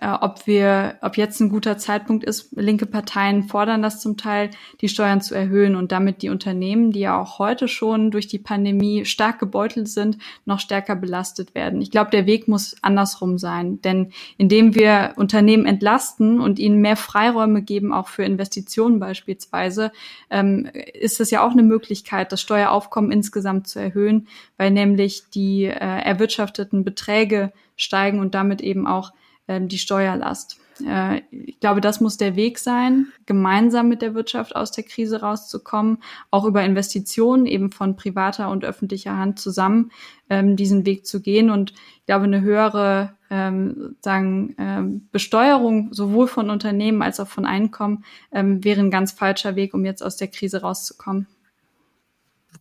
äh, ob wir, ob jetzt ein guter Zeitpunkt ist. Linke Parteien fordern das zum Teil, die Steuern zu erhöhen und damit die Unternehmen, die ja auch heute schon durch die Pandemie stark gebeutelt sind, noch stärker belastet werden. Ich glaube, der Weg muss andersrum sein, denn indem wir Unternehmen entlasten und ihnen mehr Freiräume geben, auch für Investitionen beispielsweise, ähm, ist es ja auch eine Möglichkeit, das Steueraufkommen insgesamt zu erhöhen, weil nämlich die äh, erwirtschafteten Beträge steigen und damit eben auch ähm, die Steuerlast. Äh, ich glaube, das muss der Weg sein, gemeinsam mit der Wirtschaft aus der Krise rauszukommen, auch über Investitionen eben von privater und öffentlicher Hand zusammen ähm, diesen Weg zu gehen. Und ich glaube, eine höhere ähm, ähm, Besteuerung sowohl von Unternehmen als auch von Einkommen wäre ein ganz falscher Weg, um jetzt aus der Krise rauszukommen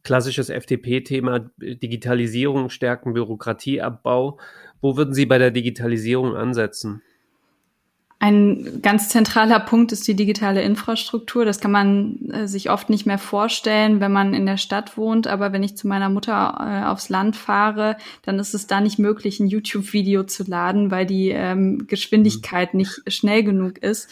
klassisches FDP-Thema Digitalisierung stärken, Bürokratieabbau. Wo würden Sie bei der Digitalisierung ansetzen? Ein ganz zentraler Punkt ist die digitale Infrastruktur. Das kann man äh, sich oft nicht mehr vorstellen, wenn man in der Stadt wohnt. Aber wenn ich zu meiner Mutter äh, aufs Land fahre, dann ist es da nicht möglich, ein YouTube-Video zu laden, weil die ähm, Geschwindigkeit nicht schnell genug ist.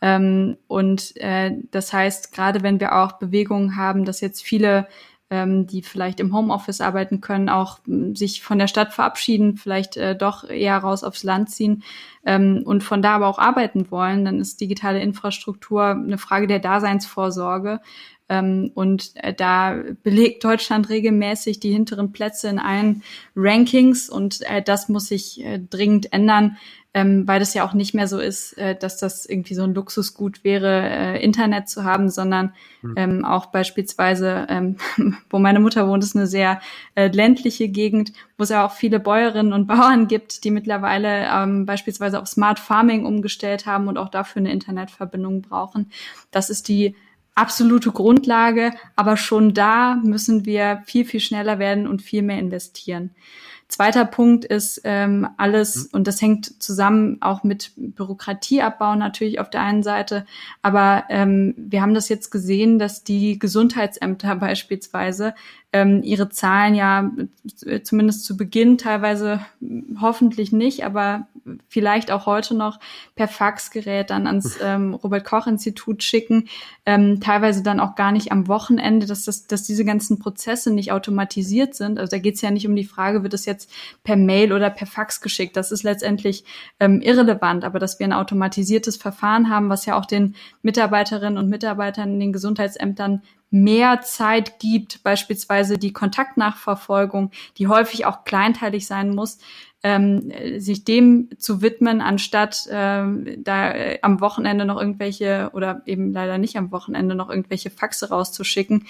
Ähm, und äh, das heißt, gerade wenn wir auch Bewegungen haben, dass jetzt viele ähm, die vielleicht im Homeoffice arbeiten können, auch hm, sich von der Stadt verabschieden, vielleicht äh, doch eher raus aufs Land ziehen ähm, und von da aber auch arbeiten wollen, dann ist digitale Infrastruktur eine Frage der Daseinsvorsorge. Ähm, und äh, da belegt Deutschland regelmäßig die hinteren Plätze in allen Rankings und äh, das muss sich äh, dringend ändern, ähm, weil das ja auch nicht mehr so ist, äh, dass das irgendwie so ein Luxusgut wäre, äh, Internet zu haben, sondern mhm. ähm, auch beispielsweise, ähm, wo meine Mutter wohnt, ist eine sehr äh, ländliche Gegend, wo es ja auch viele Bäuerinnen und Bauern gibt, die mittlerweile ähm, beispielsweise auf Smart Farming umgestellt haben und auch dafür eine Internetverbindung brauchen. Das ist die absolute Grundlage, aber schon da müssen wir viel, viel schneller werden und viel mehr investieren. Zweiter Punkt ist ähm, alles, mhm. und das hängt zusammen auch mit Bürokratieabbau natürlich auf der einen Seite, aber ähm, wir haben das jetzt gesehen, dass die Gesundheitsämter beispielsweise ähm, ihre Zahlen ja zumindest zu Beginn teilweise hoffentlich nicht, aber vielleicht auch heute noch per Faxgerät dann ans ähm, Robert Koch Institut schicken, ähm, teilweise dann auch gar nicht am Wochenende, dass das, dass diese ganzen Prozesse nicht automatisiert sind. Also da geht es ja nicht um die Frage, wird es jetzt per Mail oder per Fax geschickt. Das ist letztendlich ähm, irrelevant, aber dass wir ein automatisiertes Verfahren haben, was ja auch den Mitarbeiterinnen und Mitarbeitern in den Gesundheitsämtern mehr Zeit gibt, beispielsweise die Kontaktnachverfolgung, die häufig auch kleinteilig sein muss, ähm, sich dem zu widmen, anstatt ähm, da äh, am Wochenende noch irgendwelche oder eben leider nicht am Wochenende noch irgendwelche Faxe rauszuschicken.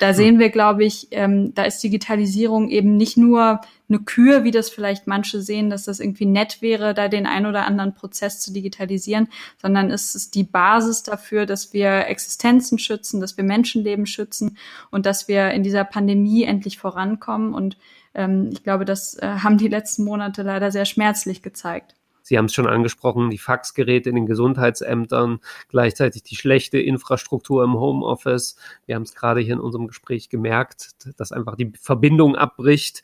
Da hm. sehen wir, glaube ich, ähm, da ist Digitalisierung eben nicht nur eine Kür, wie das vielleicht manche sehen, dass das irgendwie nett wäre, da den ein oder anderen Prozess zu digitalisieren, sondern es ist die Basis dafür, dass wir Existenzen schützen, dass wir Menschenleben schützen und dass wir in dieser Pandemie endlich vorankommen und ähm, ich glaube, das äh, haben die letzten Monate leider sehr schmerzlich gezeigt. Sie haben es schon angesprochen, die Faxgeräte in den Gesundheitsämtern, gleichzeitig die schlechte Infrastruktur im Homeoffice. Wir haben es gerade hier in unserem Gespräch gemerkt, dass einfach die Verbindung abbricht.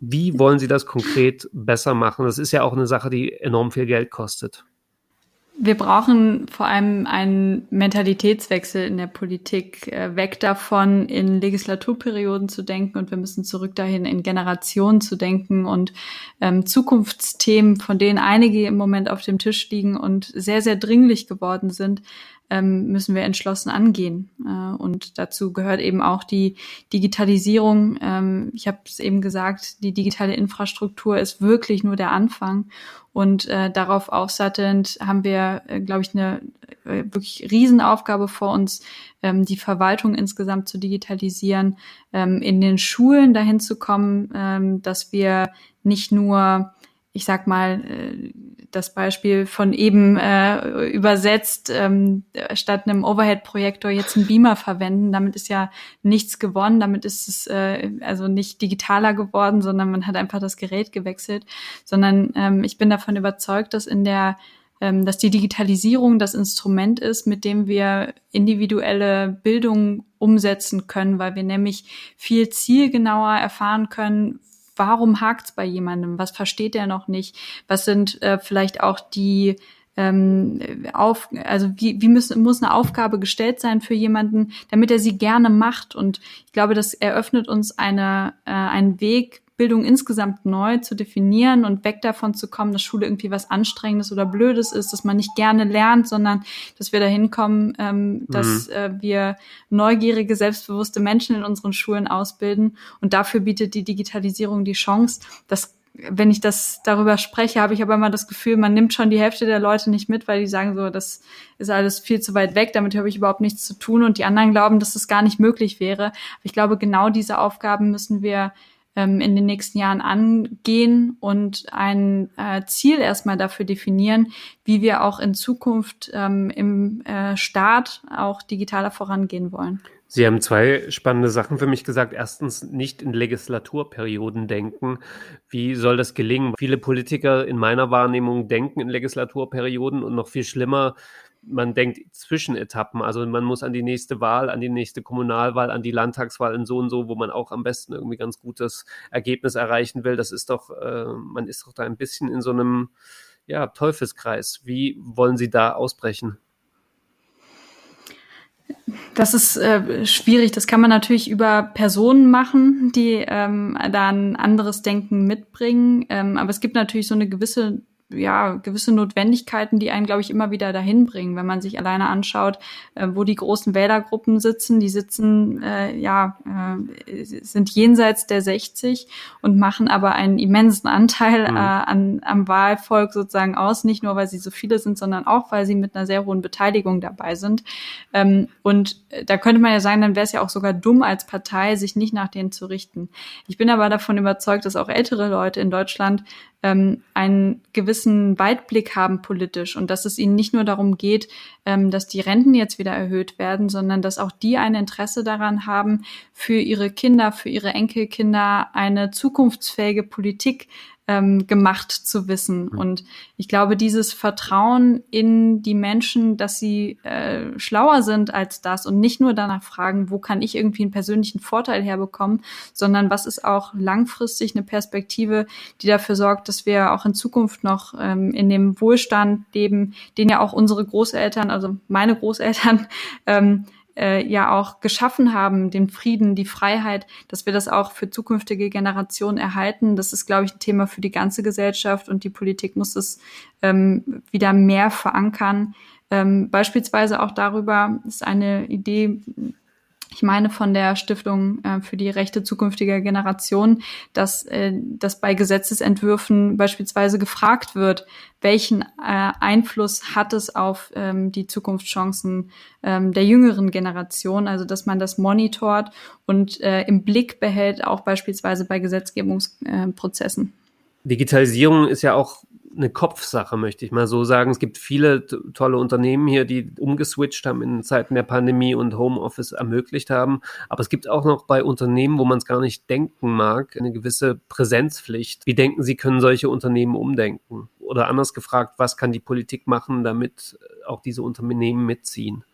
Wie wollen Sie das konkret besser machen? Das ist ja auch eine Sache, die enorm viel Geld kostet. Wir brauchen vor allem einen Mentalitätswechsel in der Politik, äh, weg davon, in Legislaturperioden zu denken und wir müssen zurück dahin, in Generationen zu denken und ähm, Zukunftsthemen, von denen einige im Moment auf dem Tisch liegen und sehr, sehr dringlich geworden sind, ähm, müssen wir entschlossen angehen. Äh, und dazu gehört eben auch die Digitalisierung. Ähm, ich habe es eben gesagt, die digitale Infrastruktur ist wirklich nur der Anfang. Und äh, darauf aufsattelnd haben wir, äh, glaube ich, eine äh, wirklich Riesenaufgabe vor uns, ähm, die Verwaltung insgesamt zu digitalisieren, ähm, in den Schulen dahin zu kommen, ähm, dass wir nicht nur ich sag mal, äh, das Beispiel von eben äh, übersetzt, ähm, statt einem Overhead-Projektor jetzt einen Beamer verwenden. Damit ist ja nichts gewonnen, damit ist es äh, also nicht digitaler geworden, sondern man hat einfach das Gerät gewechselt. Sondern ähm, ich bin davon überzeugt, dass in der ähm, dass die Digitalisierung das Instrument ist, mit dem wir individuelle Bildung umsetzen können, weil wir nämlich viel zielgenauer erfahren können, warum hakt's bei jemandem? Was versteht er noch nicht? Was sind äh, vielleicht auch die ähm, auf, also wie, wie müssen, muss eine Aufgabe gestellt sein für jemanden, damit er sie gerne macht. Und ich glaube, das eröffnet uns eine, äh, einen Weg, Bildung insgesamt neu zu definieren und weg davon zu kommen, dass Schule irgendwie was Anstrengendes oder Blödes ist, dass man nicht gerne lernt, sondern dass wir dahin kommen, ähm, dass mhm. äh, wir neugierige, selbstbewusste Menschen in unseren Schulen ausbilden. Und dafür bietet die Digitalisierung die Chance, dass wenn ich das darüber spreche, habe ich aber immer das Gefühl, man nimmt schon die Hälfte der Leute nicht mit, weil die sagen so, das ist alles viel zu weit weg, damit habe ich überhaupt nichts zu tun. Und die anderen glauben, dass das gar nicht möglich wäre. Aber ich glaube, genau diese Aufgaben müssen wir ähm, in den nächsten Jahren angehen und ein äh, Ziel erstmal dafür definieren, wie wir auch in Zukunft ähm, im äh, Staat auch digitaler vorangehen wollen. Sie haben zwei spannende Sachen für mich gesagt. Erstens, nicht in Legislaturperioden denken. Wie soll das gelingen? Viele Politiker in meiner Wahrnehmung denken in Legislaturperioden und noch viel schlimmer, man denkt Zwischenetappen. Also man muss an die nächste Wahl, an die nächste Kommunalwahl, an die Landtagswahl in so und so, wo man auch am besten irgendwie ganz gutes Ergebnis erreichen will. Das ist doch, äh, man ist doch da ein bisschen in so einem ja, Teufelskreis. Wie wollen Sie da ausbrechen? Das ist äh, schwierig. Das kann man natürlich über Personen machen, die ähm, da ein anderes Denken mitbringen. Ähm, aber es gibt natürlich so eine gewisse ja, gewisse Notwendigkeiten, die einen, glaube ich, immer wieder dahin bringen, wenn man sich alleine anschaut, äh, wo die großen Wählergruppen sitzen. Die sitzen, äh, ja, äh, sind jenseits der 60 und machen aber einen immensen Anteil mhm. äh, an, am Wahlvolk sozusagen aus, nicht nur, weil sie so viele sind, sondern auch, weil sie mit einer sehr hohen Beteiligung dabei sind. Ähm, und da könnte man ja sagen, dann wäre es ja auch sogar dumm als Partei, sich nicht nach denen zu richten. Ich bin aber davon überzeugt, dass auch ältere Leute in Deutschland ähm, einen gewissen Weitblick haben politisch und dass es ihnen nicht nur darum geht, ähm, dass die Renten jetzt wieder erhöht werden, sondern dass auch die ein Interesse daran haben, für ihre Kinder, für ihre Enkelkinder eine zukunftsfähige Politik ähm, gemacht zu wissen. Und ich glaube, dieses Vertrauen in die Menschen, dass sie äh, schlauer sind als das und nicht nur danach fragen, wo kann ich irgendwie einen persönlichen Vorteil herbekommen, sondern was ist auch langfristig eine Perspektive, die dafür sorgt, dass wir auch in Zukunft noch ähm, in dem Wohlstand leben, den ja auch unsere Großeltern, also meine Großeltern, ähm, äh, ja auch geschaffen haben, den Frieden, die Freiheit, dass wir das auch für zukünftige Generationen erhalten. Das ist, glaube ich, ein Thema für die ganze Gesellschaft und die Politik muss es ähm, wieder mehr verankern. Ähm, beispielsweise auch darüber ist eine Idee, ich meine von der Stiftung äh, für die Rechte zukünftiger Generationen, dass, äh, dass bei Gesetzesentwürfen beispielsweise gefragt wird, welchen äh, Einfluss hat es auf ähm, die Zukunftschancen ähm, der jüngeren Generation, also dass man das monitort und äh, im Blick behält, auch beispielsweise bei Gesetzgebungsprozessen. Digitalisierung ist ja auch eine Kopfsache, möchte ich mal so sagen. Es gibt viele tolle Unternehmen hier, die umgeswitcht haben in Zeiten der Pandemie und Homeoffice ermöglicht haben. Aber es gibt auch noch bei Unternehmen, wo man es gar nicht denken mag, eine gewisse Präsenzpflicht. Wie denken Sie, können solche Unternehmen umdenken? Oder anders gefragt, was kann die Politik machen, damit auch diese Unternehmen mitziehen?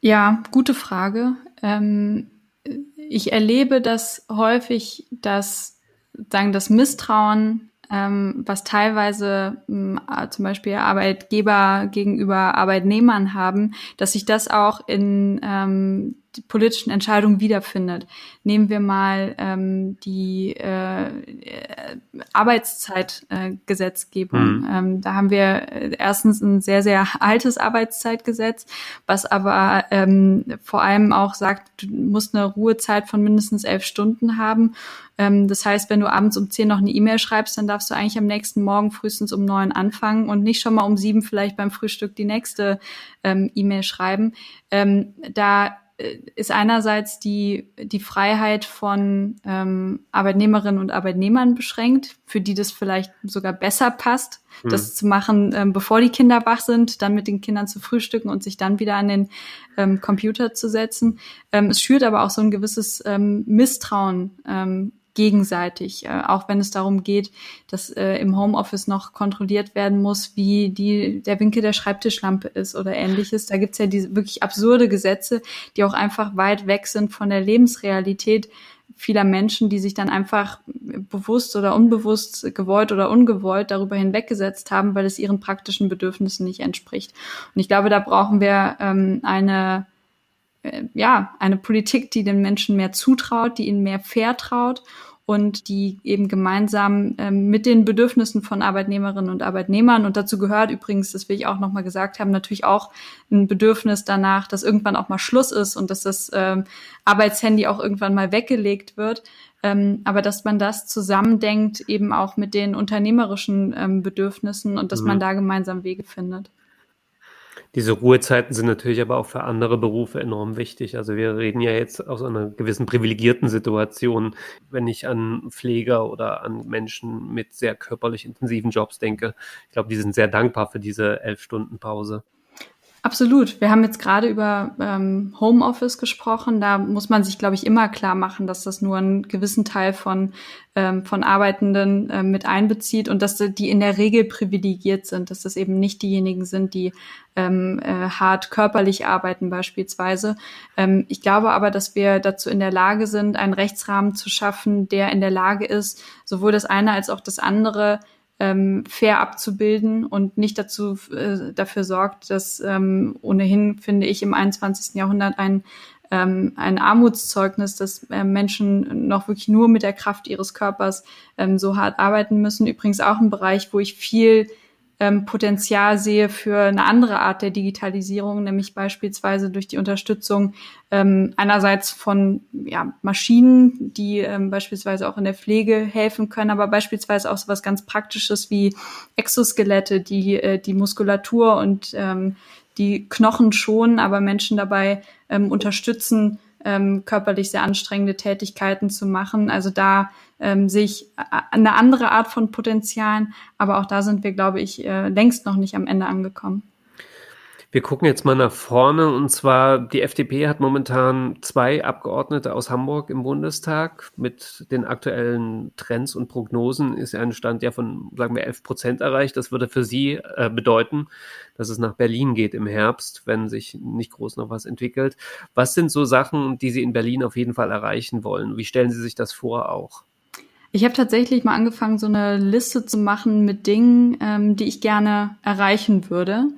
Ja, gute Frage. Ähm, ich erlebe das häufig, dass sagen das Misstrauen, was teilweise ähm, zum Beispiel Arbeitgeber gegenüber Arbeitnehmern haben, dass sich das auch in ähm, politischen Entscheidungen wiederfindet. Nehmen wir mal ähm, die äh, Arbeitszeitgesetzgebung. Äh, mhm. ähm, da haben wir äh, erstens ein sehr, sehr altes Arbeitszeitgesetz, was aber ähm, vor allem auch sagt, du musst eine Ruhezeit von mindestens elf Stunden haben. Ähm, das heißt, wenn du abends um zehn noch eine E-Mail schreibst, dann darfst du eigentlich am nächsten Morgen frühestens um neun anfangen und nicht schon mal um sieben vielleicht beim Frühstück die nächste ähm, E-Mail schreiben. Ähm, da ist einerseits die, die Freiheit von ähm, Arbeitnehmerinnen und Arbeitnehmern beschränkt, für die das vielleicht sogar besser passt, mhm. das zu machen, ähm, bevor die Kinder wach sind, dann mit den Kindern zu frühstücken und sich dann wieder an den ähm, Computer zu setzen. Ähm, es schürt aber auch so ein gewisses ähm, Misstrauen ähm, gegenseitig, äh, auch wenn es darum geht, dass äh, im Homeoffice noch kontrolliert werden muss, wie die, der Winkel der Schreibtischlampe ist oder ähnliches. Da gibt's ja diese wirklich absurde Gesetze, die auch einfach weit weg sind von der Lebensrealität vieler Menschen, die sich dann einfach bewusst oder unbewusst, gewollt oder ungewollt darüber hinweggesetzt haben, weil es ihren praktischen Bedürfnissen nicht entspricht. Und ich glaube, da brauchen wir ähm, eine ja, eine Politik, die den Menschen mehr zutraut, die ihnen mehr vertraut und die eben gemeinsam ähm, mit den Bedürfnissen von Arbeitnehmerinnen und Arbeitnehmern und dazu gehört übrigens, das will ich auch nochmal gesagt haben, natürlich auch ein Bedürfnis danach, dass irgendwann auch mal Schluss ist und dass das ähm, Arbeitshandy auch irgendwann mal weggelegt wird. Ähm, aber dass man das zusammendenkt eben auch mit den unternehmerischen ähm, Bedürfnissen und dass mhm. man da gemeinsam Wege findet. Diese Ruhezeiten sind natürlich aber auch für andere Berufe enorm wichtig. Also wir reden ja jetzt aus einer gewissen privilegierten Situation, wenn ich an Pfleger oder an Menschen mit sehr körperlich intensiven Jobs denke. Ich glaube, die sind sehr dankbar für diese elf Stunden Pause. Absolut. Wir haben jetzt gerade über ähm, Homeoffice gesprochen. Da muss man sich, glaube ich, immer klar machen, dass das nur einen gewissen Teil von, ähm, von Arbeitenden äh, mit einbezieht und dass die in der Regel privilegiert sind, dass das eben nicht diejenigen sind, die ähm, äh, hart körperlich arbeiten beispielsweise. Ähm, ich glaube aber, dass wir dazu in der Lage sind, einen Rechtsrahmen zu schaffen, der in der Lage ist, sowohl das eine als auch das andere ähm, fair abzubilden und nicht dazu äh, dafür sorgt, dass ähm, ohnehin, finde ich, im 21. Jahrhundert ein ähm, ein Armutszeugnis, dass äh, Menschen noch wirklich nur mit der Kraft ihres Körpers ähm, so hart arbeiten müssen. Übrigens auch ein Bereich, wo ich viel ähm, Potenzial sehe für eine andere Art der Digitalisierung, nämlich beispielsweise durch die Unterstützung ähm, einerseits von ja, Maschinen, die ähm, beispielsweise auch in der Pflege helfen können, aber beispielsweise auch so was ganz Praktisches wie Exoskelette, die äh, die Muskulatur und ähm, die Knochen schonen, aber Menschen dabei ähm, unterstützen, ähm, körperlich sehr anstrengende Tätigkeiten zu machen. Also da ähm, sehe ich eine andere Art von Potenzialen, aber auch da sind wir, glaube ich, äh, längst noch nicht am Ende angekommen. Wir gucken jetzt mal nach vorne und zwar die FDP hat momentan zwei Abgeordnete aus Hamburg im Bundestag. Mit den aktuellen Trends und Prognosen ist ein Stand ja von, sagen wir, 11 Prozent erreicht. Das würde für Sie äh, bedeuten, dass es nach Berlin geht im Herbst, wenn sich nicht groß noch was entwickelt. Was sind so Sachen, die Sie in Berlin auf jeden Fall erreichen wollen? Wie stellen Sie sich das vor auch? Ich habe tatsächlich mal angefangen, so eine Liste zu machen mit Dingen, ähm, die ich gerne erreichen würde.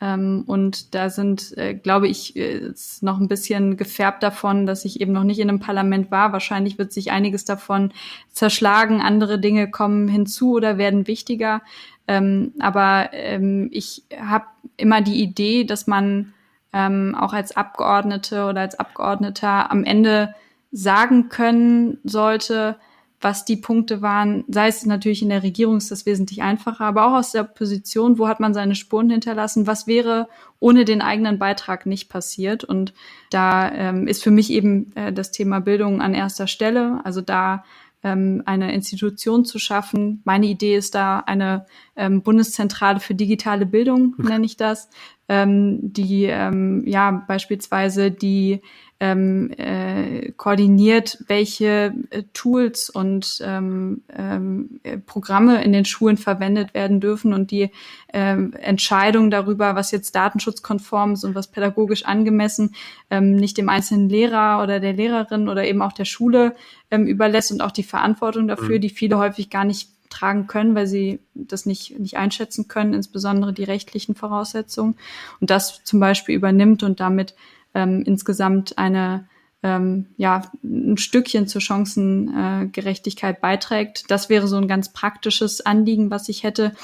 Ähm, und da sind, äh, glaube ich, äh, ist noch ein bisschen gefärbt davon, dass ich eben noch nicht in einem Parlament war. Wahrscheinlich wird sich einiges davon zerschlagen. Andere Dinge kommen hinzu oder werden wichtiger. Ähm, aber ähm, ich habe immer die Idee, dass man ähm, auch als Abgeordnete oder als Abgeordneter am Ende sagen können sollte, was die Punkte waren, sei es natürlich in der Regierung ist das wesentlich einfacher, aber auch aus der Position, wo hat man seine Spuren hinterlassen, was wäre ohne den eigenen Beitrag nicht passiert. Und da ähm, ist für mich eben äh, das Thema Bildung an erster Stelle. Also da ähm, eine Institution zu schaffen. Meine Idee ist da eine ähm, Bundeszentrale für digitale Bildung, nenne ich das, ähm, die ähm, ja beispielsweise die ähm, äh, koordiniert, welche äh, Tools und ähm, ähm, Programme in den Schulen verwendet werden dürfen und die ähm, Entscheidung darüber, was jetzt datenschutzkonform ist und was pädagogisch angemessen, ähm, nicht dem einzelnen Lehrer oder der Lehrerin oder eben auch der Schule ähm, überlässt und auch die Verantwortung dafür, mhm. die viele häufig gar nicht tragen können, weil sie das nicht, nicht einschätzen können, insbesondere die rechtlichen Voraussetzungen. Und das zum Beispiel übernimmt und damit ähm, insgesamt eine ähm, ja, ein Stückchen zur Chancengerechtigkeit beiträgt. Das wäre so ein ganz praktisches Anliegen, was ich hätte.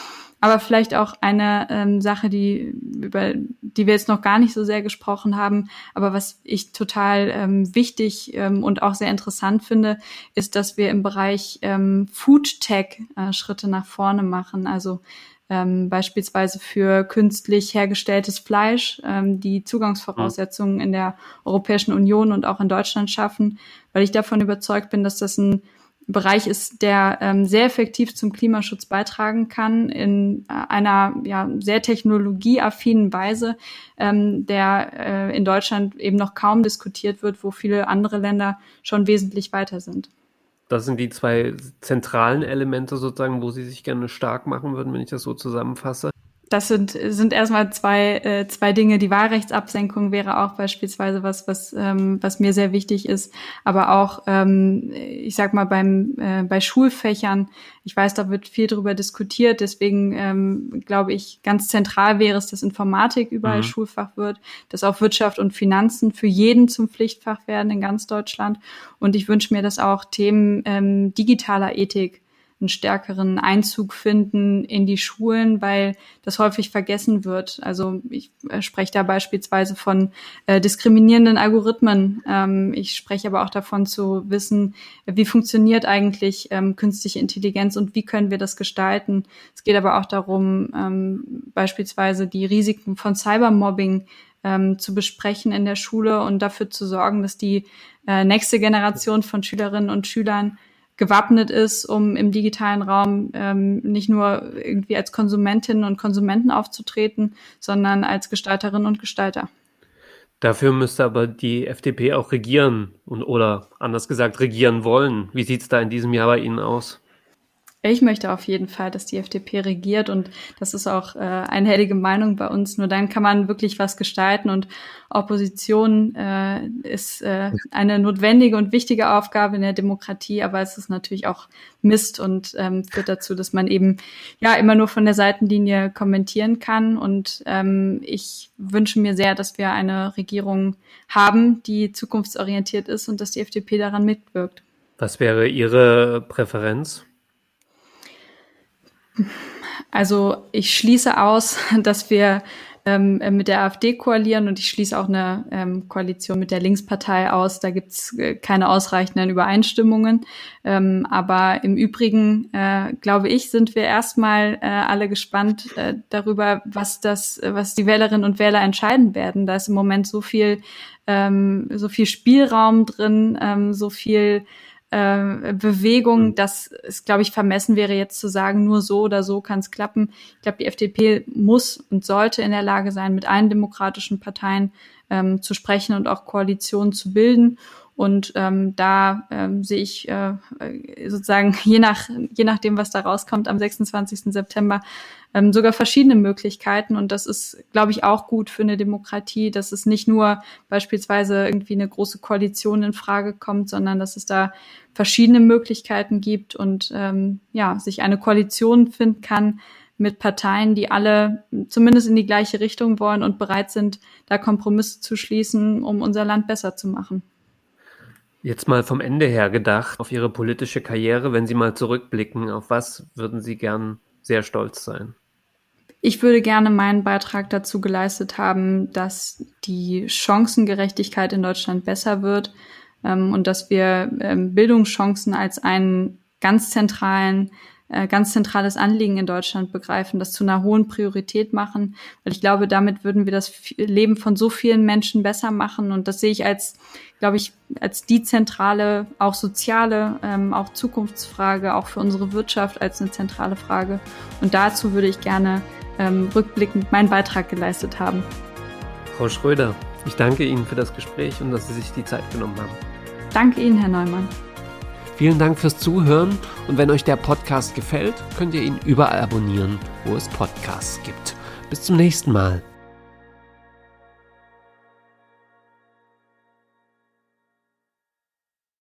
Aber vielleicht auch eine ähm, Sache, die, über die wir jetzt noch gar nicht so sehr gesprochen haben, aber was ich total ähm, wichtig ähm, und auch sehr interessant finde, ist, dass wir im Bereich ähm, Food Tech äh, Schritte nach vorne machen. Also ähm, beispielsweise für künstlich hergestelltes Fleisch, ähm, die Zugangsvoraussetzungen in der Europäischen Union und auch in Deutschland schaffen, weil ich davon überzeugt bin, dass das ein Bereich ist, der ähm, sehr effektiv zum Klimaschutz beitragen kann in äh, einer ja, sehr technologieaffinen Weise, ähm, der äh, in Deutschland eben noch kaum diskutiert wird, wo viele andere Länder schon wesentlich weiter sind. Das sind die zwei zentralen Elemente sozusagen, wo Sie sich gerne stark machen würden, wenn ich das so zusammenfasse. Das sind, sind erstmal zwei, äh, zwei Dinge. Die Wahlrechtsabsenkung wäre auch beispielsweise was, was, ähm, was mir sehr wichtig ist. Aber auch, ähm, ich sag mal, beim, äh, bei Schulfächern, ich weiß, da wird viel drüber diskutiert. Deswegen ähm, glaube ich, ganz zentral wäre es, dass Informatik überall mhm. Schulfach wird, dass auch Wirtschaft und Finanzen für jeden zum Pflichtfach werden in ganz Deutschland. Und ich wünsche mir, dass auch Themen ähm, digitaler Ethik einen stärkeren Einzug finden in die Schulen, weil das häufig vergessen wird. Also ich äh, spreche da beispielsweise von äh, diskriminierenden Algorithmen. Ähm, ich spreche aber auch davon zu wissen, wie funktioniert eigentlich ähm, künstliche Intelligenz und wie können wir das gestalten. Es geht aber auch darum, ähm, beispielsweise die Risiken von Cybermobbing ähm, zu besprechen in der Schule und dafür zu sorgen, dass die äh, nächste Generation von Schülerinnen und Schülern gewappnet ist, um im digitalen Raum ähm, nicht nur irgendwie als Konsumentinnen und Konsumenten aufzutreten, sondern als Gestalterinnen und Gestalter. Dafür müsste aber die FDP auch regieren und oder anders gesagt regieren wollen. Wie sieht es da in diesem Jahr bei Ihnen aus? Ich möchte auf jeden Fall, dass die FDP regiert und das ist auch äh, einhellige Meinung bei uns. Nur dann kann man wirklich was gestalten und Opposition äh, ist äh, eine notwendige und wichtige Aufgabe in der Demokratie, aber es ist natürlich auch Mist und ähm, führt dazu, dass man eben ja immer nur von der Seitenlinie kommentieren kann. Und ähm, ich wünsche mir sehr, dass wir eine Regierung haben, die zukunftsorientiert ist und dass die FDP daran mitwirkt. Was wäre Ihre Präferenz? Also ich schließe aus, dass wir ähm, mit der AfD koalieren und ich schließe auch eine ähm, Koalition mit der Linkspartei aus. Da gibt's äh, keine ausreichenden Übereinstimmungen. Ähm, aber im Übrigen, äh, glaube ich, sind wir erstmal äh, alle gespannt äh, darüber, was das, was die Wählerinnen und Wähler entscheiden werden. Da ist im Moment so viel, ähm, so viel Spielraum drin, ähm, so viel äh, Bewegung, mhm. dass es, glaube ich, vermessen wäre, jetzt zu sagen, nur so oder so kann es klappen. Ich glaube, die FDP muss und sollte in der Lage sein, mit allen demokratischen Parteien ähm, zu sprechen und auch Koalitionen zu bilden. Und ähm, da ähm, sehe ich äh, sozusagen, je, nach, je nachdem, was da rauskommt, am 26. September ähm, sogar verschiedene Möglichkeiten. Und das ist, glaube ich, auch gut für eine Demokratie, dass es nicht nur beispielsweise irgendwie eine große Koalition in Frage kommt, sondern dass es da verschiedene Möglichkeiten gibt und ähm, ja, sich eine Koalition finden kann mit Parteien, die alle zumindest in die gleiche Richtung wollen und bereit sind, da Kompromisse zu schließen, um unser Land besser zu machen. Jetzt mal vom Ende her gedacht, auf Ihre politische Karriere, wenn Sie mal zurückblicken, auf was würden Sie gern sehr stolz sein? Ich würde gerne meinen Beitrag dazu geleistet haben, dass die Chancengerechtigkeit in Deutschland besser wird ähm, und dass wir ähm, Bildungschancen als einen ganz zentralen äh, ganz zentrales Anliegen in Deutschland begreifen, das zu einer hohen Priorität machen, weil ich glaube, damit würden wir das Leben von so vielen Menschen besser machen und das sehe ich als glaube ich, als die zentrale, auch soziale, ähm, auch Zukunftsfrage, auch für unsere Wirtschaft als eine zentrale Frage. Und dazu würde ich gerne ähm, rückblickend meinen Beitrag geleistet haben. Frau Schröder, ich danke Ihnen für das Gespräch und dass Sie sich die Zeit genommen haben. Danke Ihnen, Herr Neumann. Vielen Dank fürs Zuhören und wenn euch der Podcast gefällt, könnt ihr ihn überall abonnieren, wo es Podcasts gibt. Bis zum nächsten Mal.